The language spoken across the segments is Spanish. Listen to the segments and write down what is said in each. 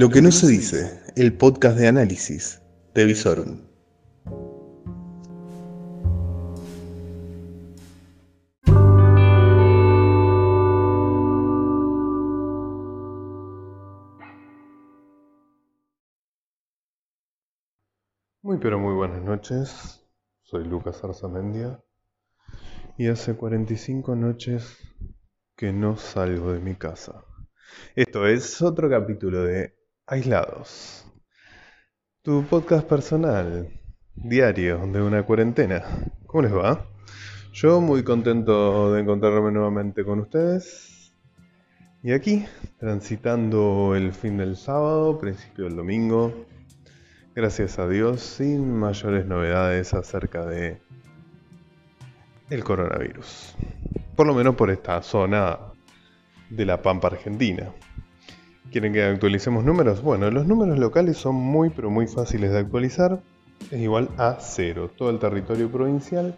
Lo que no se dice, el podcast de análisis de Visorum. Muy pero muy buenas noches, soy Lucas Arzamendia y hace 45 noches que no salgo de mi casa. Esto es otro capítulo de Aislados, tu podcast personal, diario de una cuarentena. ¿Cómo les va? Yo muy contento de encontrarme nuevamente con ustedes. Y aquí, transitando el fin del sábado, principio del domingo, gracias a Dios, sin mayores novedades acerca de el coronavirus. Por lo menos por esta zona de la Pampa Argentina. ¿Quieren que actualicemos números? Bueno, los números locales son muy pero muy fáciles de actualizar. Es igual a cero. Todo el territorio provincial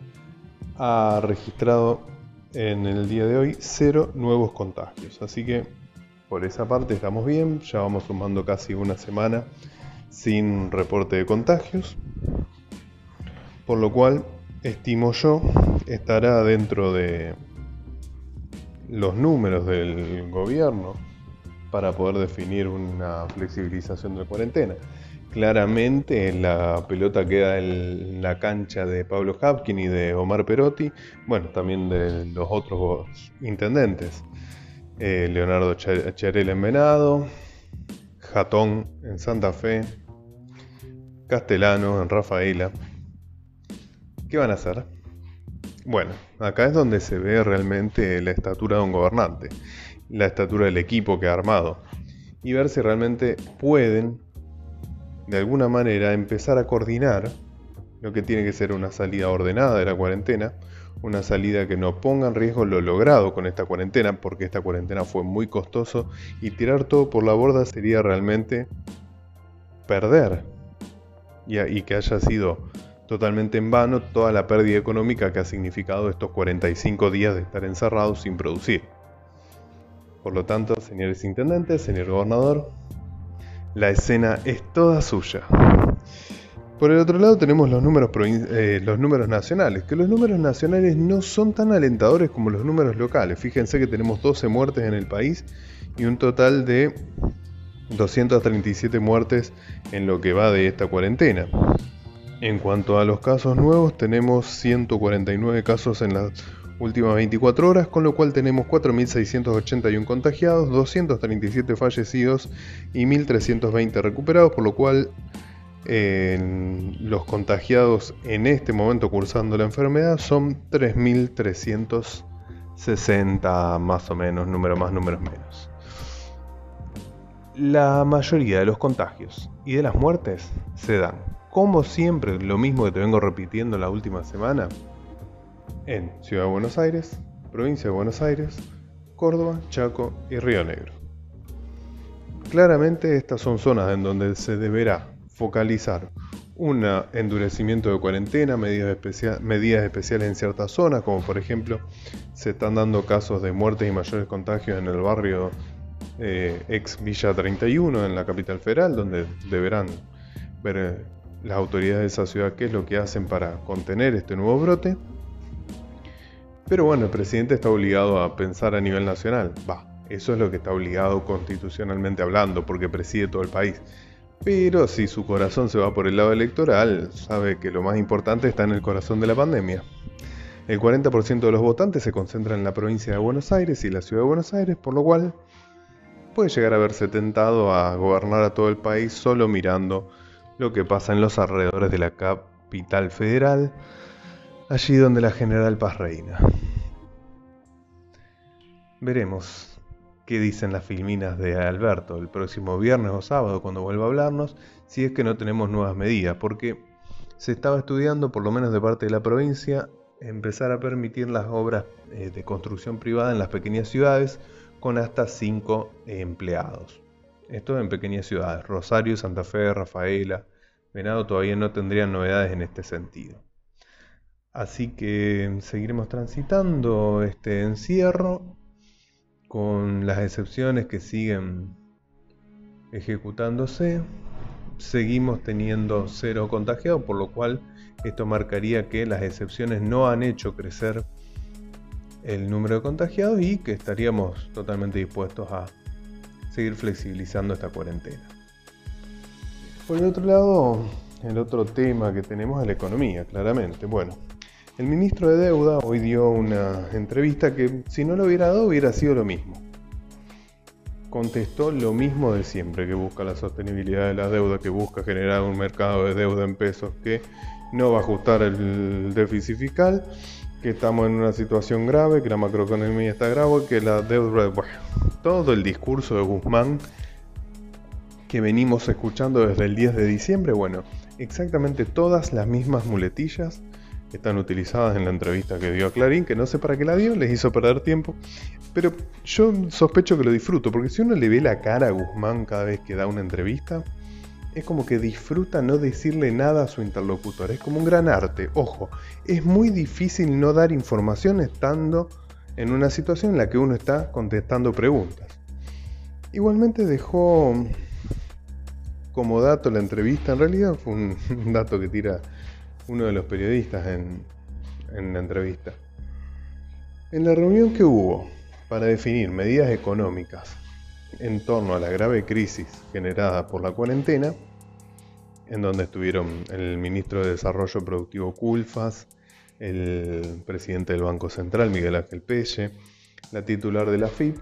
ha registrado en el día de hoy cero nuevos contagios. Así que por esa parte estamos bien. Ya vamos sumando casi una semana sin reporte de contagios. Por lo cual, estimo yo, estará dentro de los números del gobierno para poder definir una flexibilización de la cuarentena. Claramente la pelota queda en la cancha de Pablo Hapkin y de Omar Perotti, bueno, también de los otros intendentes. Eh, Leonardo Charel en Venado, Jatón en Santa Fe, Castellano en Rafaela. ¿Qué van a hacer? Bueno, acá es donde se ve realmente la estatura de un gobernante, la estatura del equipo que ha armado, y ver si realmente pueden, de alguna manera, empezar a coordinar lo que tiene que ser una salida ordenada de la cuarentena, una salida que no ponga en riesgo lo logrado con esta cuarentena, porque esta cuarentena fue muy costoso y tirar todo por la borda sería realmente perder y, y que haya sido totalmente en vano toda la pérdida económica que ha significado estos 45 días de estar encerrados sin producir. Por lo tanto, señores intendentes, señor gobernador, la escena es toda suya. Por el otro lado tenemos los números, eh, los números nacionales, que los números nacionales no son tan alentadores como los números locales. Fíjense que tenemos 12 muertes en el país y un total de 237 muertes en lo que va de esta cuarentena. En cuanto a los casos nuevos, tenemos 149 casos en las últimas 24 horas, con lo cual tenemos 4.681 contagiados, 237 fallecidos y 1.320 recuperados, por lo cual los contagiados en este momento cursando la enfermedad son 3.360 más o menos, número más, números menos. La mayoría de los contagios y de las muertes se dan como siempre, lo mismo que te vengo repitiendo la última semana, en Ciudad de Buenos Aires, provincia de Buenos Aires, Córdoba, Chaco y Río Negro. Claramente estas son zonas en donde se deberá focalizar un endurecimiento de cuarentena, medidas, medidas especiales en ciertas zonas, como por ejemplo se están dando casos de muertes y mayores contagios en el barrio eh, ex Villa 31 en la capital federal, donde deberán ver las autoridades de esa ciudad qué es lo que hacen para contener este nuevo brote. Pero bueno, el presidente está obligado a pensar a nivel nacional. Va, eso es lo que está obligado constitucionalmente hablando, porque preside todo el país. Pero si su corazón se va por el lado electoral, sabe que lo más importante está en el corazón de la pandemia. El 40% de los votantes se concentra en la provincia de Buenos Aires y la ciudad de Buenos Aires, por lo cual puede llegar a verse tentado a gobernar a todo el país solo mirando lo que pasa en los alrededores de la capital federal, allí donde la general Paz reina. Veremos qué dicen las filminas de Alberto el próximo viernes o sábado cuando vuelva a hablarnos, si es que no tenemos nuevas medidas, porque se estaba estudiando, por lo menos de parte de la provincia, empezar a permitir las obras eh, de construcción privada en las pequeñas ciudades con hasta 5 empleados. Esto en pequeñas ciudades, Rosario, Santa Fe, Rafaela, Venado todavía no tendrían novedades en este sentido. Así que seguiremos transitando este encierro con las excepciones que siguen ejecutándose. Seguimos teniendo cero contagiados, por lo cual esto marcaría que las excepciones no han hecho crecer el número de contagiados y que estaríamos totalmente dispuestos a seguir flexibilizando esta cuarentena. Por el otro lado, el otro tema que tenemos es la economía, claramente. Bueno, el ministro de Deuda hoy dio una entrevista que si no lo hubiera dado hubiera sido lo mismo. Contestó lo mismo de siempre, que busca la sostenibilidad de la deuda, que busca generar un mercado de deuda en pesos que no va a ajustar el déficit fiscal, que estamos en una situación grave, que la macroeconomía está grave, que la deuda... Bueno, todo el discurso de Guzmán que venimos escuchando desde el 10 de diciembre, bueno, exactamente todas las mismas muletillas están utilizadas en la entrevista que dio a Clarín, que no sé para qué la dio, les hizo perder tiempo, pero yo sospecho que lo disfruto, porque si uno le ve la cara a Guzmán cada vez que da una entrevista, es como que disfruta no decirle nada a su interlocutor. Es como un gran arte. Ojo, es muy difícil no dar información estando en una situación en la que uno está contestando preguntas. Igualmente dejó como dato la entrevista, en realidad fue un dato que tira uno de los periodistas en, la entrevista. En la reunión que hubo para definir medidas económicas en torno a la grave crisis generada por la cuarentena, en donde estuvieron el ministro de Desarrollo Productivo Culfas, el presidente del Banco Central, Miguel Ángel Pelle, la titular de la FIP,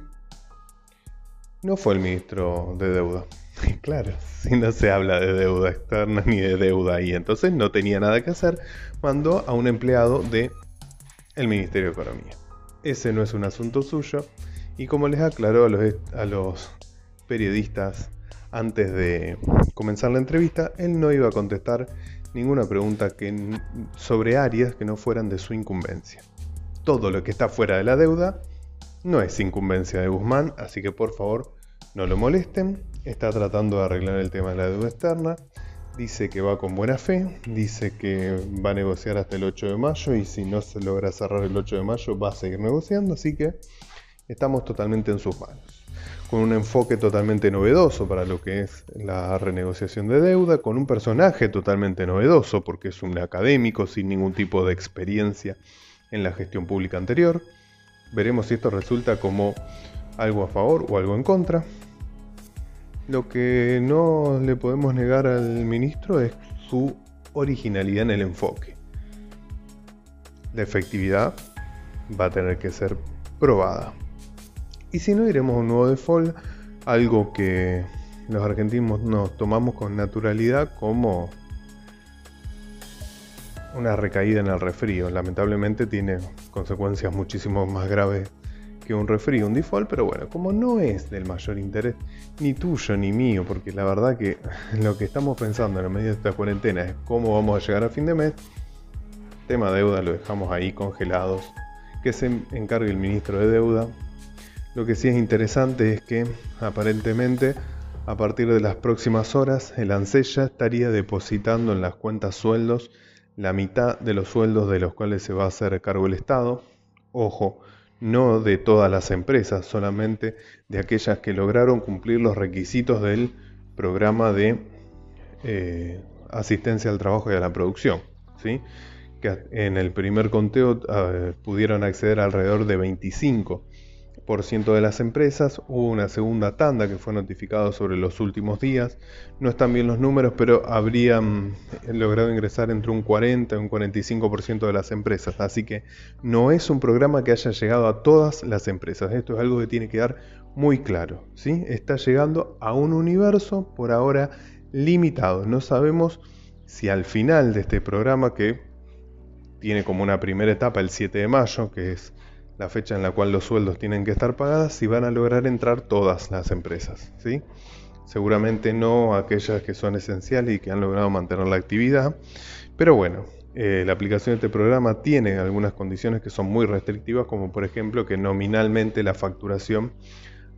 no fue el ministro de Deuda. Claro, si no se habla de deuda externa ni de deuda ahí, entonces no tenía nada que hacer, mandó a un empleado de el Ministerio de Economía. Ese no es un asunto suyo, y como les aclaró a los, periodistas antes de comenzar la entrevista, él no iba a contestar ninguna pregunta sobre áreas que no fueran de su incumbencia. Todo lo que está fuera de la deuda no es incumbencia de Guzmán, así que por favor no lo molesten. Está tratando de arreglar el tema de la deuda externa. Dice que va con buena fe, dice que va a negociar hasta el 8 de mayo y si no se logra cerrar el 8 de mayo va a seguir negociando, así que estamos totalmente en sus manos. Con un enfoque totalmente novedoso para lo que es la renegociación de deuda, con un personaje totalmente novedoso porque es un académico sin ningún tipo de experiencia en la gestión pública anterior. Veremos si esto resulta como algo a favor o algo en contra. Lo que no le podemos negar al ministro es su originalidad en el enfoque. La efectividad va a tener que ser probada. Y si no, iremos a un nuevo default, algo que los argentinos nos tomamos con naturalidad como una recaída en el resfrío. Lamentablemente tiene consecuencias muchísimo más graves que un resfrío, un default, pero bueno, como no es del mayor interés ni tuyo ni mío, porque la verdad que lo que estamos pensando en la medida de esta cuarentena es cómo vamos a llegar a fin de mes, tema deuda lo dejamos ahí congelados, que se encargue el ministro de deuda, lo que sí es interesante es que aparentemente a partir de las próximas horas el ANSES estaría depositando en las cuentas sueldos la mitad de los sueldos de los cuales se va a hacer cargo el Estado. Ojo, no de todas las empresas, solamente de aquellas que lograron cumplir los requisitos del programa de eh, asistencia al trabajo y a la producción. ¿sí? Que en el primer conteo ah, pudieron acceder alrededor de 25 de las empresas. Hubo una segunda tanda que fue notificada sobre los últimos días. No están bien los números, pero habrían eh, logrado ingresar entre un 40 y un 45% de las empresas. Así que no es un programa que haya llegado a todas las empresas. Esto es algo que tiene que dar muy claro. ¿sí? Está llegando a un universo por ahora limitado. No sabemos si al final de este programa que tiene como una primera etapa el 7 de mayo, que es la fecha en la cual los sueldos tienen que estar pagadas y van a lograr entrar todas las empresas. ¿sí? Seguramente no aquellas que son esenciales y que han logrado mantener la actividad, pero bueno, eh, la aplicación de este programa tiene algunas condiciones que son muy restrictivas, como por ejemplo que nominalmente la facturación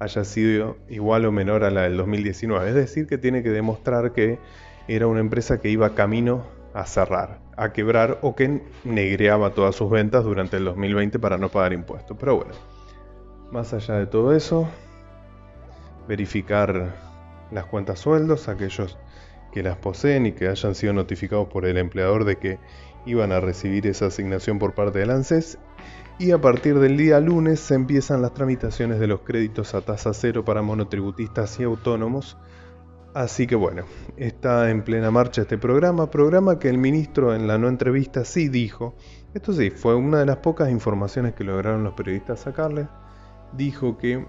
haya sido igual o menor a la del 2019, es decir, que tiene que demostrar que era una empresa que iba camino a cerrar, a quebrar o que negreaba todas sus ventas durante el 2020 para no pagar impuestos. Pero bueno, más allá de todo eso, verificar las cuentas sueldos, aquellos que las poseen y que hayan sido notificados por el empleador de que iban a recibir esa asignación por parte del ANSES. Y a partir del día lunes se empiezan las tramitaciones de los créditos a tasa cero para monotributistas y autónomos. Así que bueno, está en plena marcha este programa, programa que el ministro en la no entrevista sí dijo, esto sí, fue una de las pocas informaciones que lograron los periodistas sacarle, dijo que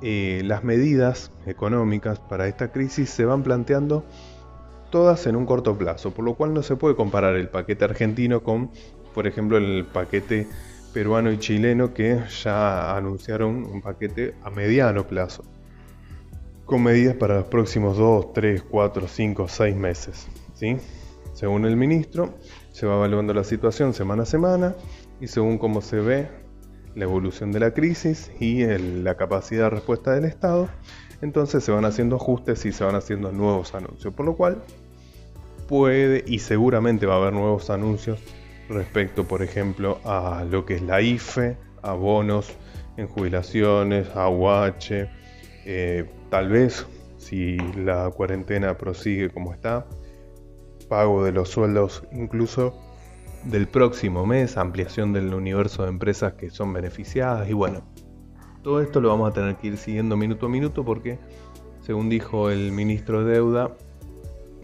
eh, las medidas económicas para esta crisis se van planteando todas en un corto plazo, por lo cual no se puede comparar el paquete argentino con, por ejemplo, el paquete peruano y chileno que ya anunciaron un paquete a mediano plazo, con medidas para los próximos 2, 3, 4, 5, 6 meses. ¿sí? Según el ministro, se va evaluando la situación semana a semana y según cómo se ve la evolución de la crisis y la capacidad de respuesta del Estado, entonces se van haciendo ajustes y se van haciendo nuevos anuncios, por lo cual puede y seguramente va a haber nuevos anuncios respecto, por ejemplo, a lo que es la IFE, a bonos en jubilaciones, a UH, tal vez si la cuarentena prosigue como está, pago de los sueldos incluso del próximo mes, ampliación del universo de empresas que son beneficiadas y bueno, todo esto lo vamos a tener que ir siguiendo minuto a minuto porque, según dijo el ministro de Deuda,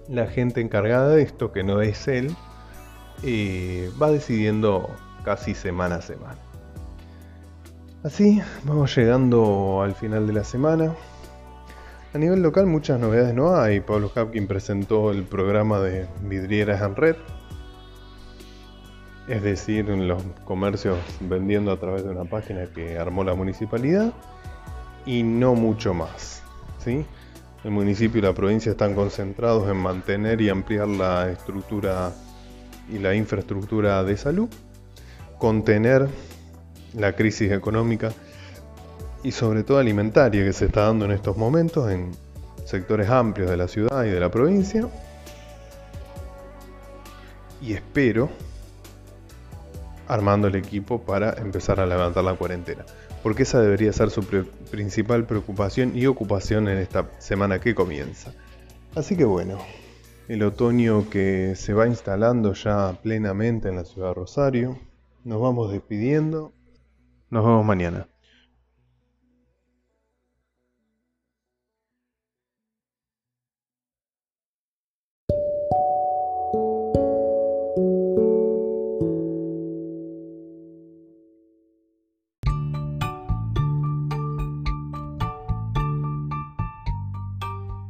la gente encargada de esto, que no es él, eh, va decidiendo casi semana a semana. Así vamos llegando al final de la semana. A nivel local muchas novedades no hay. Pablo Hapkin presentó el programa de vidrieras en red. Es decir, los comercios vendiendo a través de una página que armó la municipalidad. Y no mucho más. ¿sí? El municipio y la provincia están concentrados en mantener y ampliar la estructura y la infraestructura de salud, contener la crisis económica y sobre todo alimentaria que se está dando en estos momentos en sectores amplios de la ciudad y de la provincia. Y espero armando el equipo para empezar a levantar la cuarentena porque esa debería ser su principal preocupación y ocupación en esta semana que comienza. Así que bueno, el otoño que se va instalando ya plenamente en la ciudad de Rosario, nos vamos despidiendo, nos vemos mañana.